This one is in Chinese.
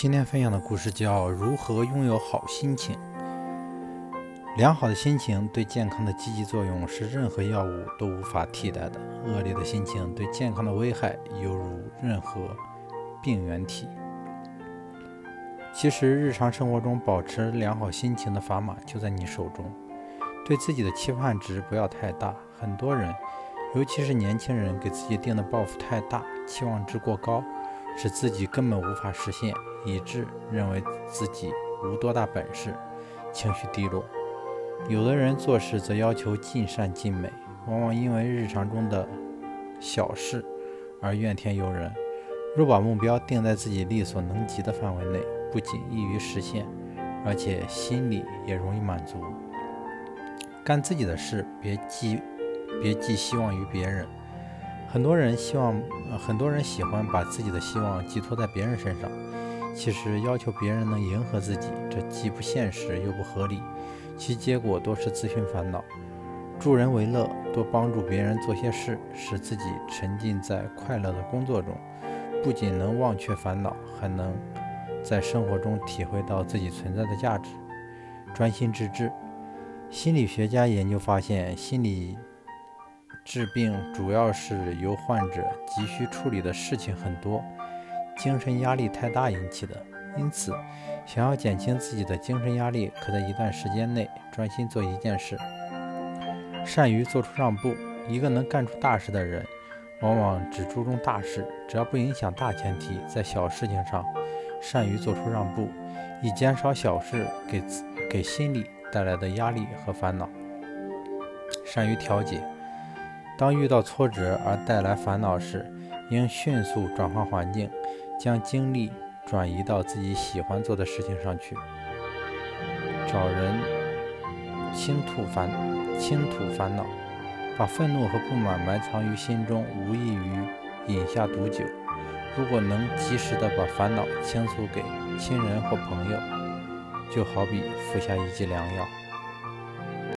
今天分享的故事叫《如何拥有好心情》。良好的心情对健康的积极作用是任何药物都无法替代的。恶劣的心情对健康的危害犹如任何病原体。其实，日常生活中保持良好心情的砝码就在你手中。对自己的期盼值不要太大。很多人，尤其是年轻人，给自己定的抱负太大，期望值过高。使自己根本无法实现，以致认为自己无多大本事，情绪低落。有的人做事则要求尽善尽美，往往因为日常中的小事而怨天尤人。若把目标定在自己力所能及的范围内，不仅易于实现，而且心里也容易满足。干自己的事，别寄别寄希望于别人。很多人希望，很多人喜欢把自己的希望寄托在别人身上。其实要求别人能迎合自己，这既不现实又不合理，其结果多是自寻烦恼。助人为乐，多帮助别人做些事，使自己沉浸在快乐的工作中，不仅能忘却烦恼，还能在生活中体会到自己存在的价值。专心致志。心理学家研究发现，心理。治病主要是由患者急需处理的事情很多，精神压力太大引起的。因此，想要减轻自己的精神压力，可在一段时间内专心做一件事，善于做出让步。一个能干出大事的人，往往只注重大事，只要不影响大前提，在小事情上善于做出让步，以减少小事给给心理带来的压力和烦恼，善于调节。当遇到挫折而带来烦恼时，应迅速转换环境，将精力转移到自己喜欢做的事情上去。找人倾吐烦倾吐烦恼，把愤怒和不满埋藏于心中，无异于饮下毒酒。如果能及时的把烦恼倾诉给亲人或朋友，就好比服下一剂良药。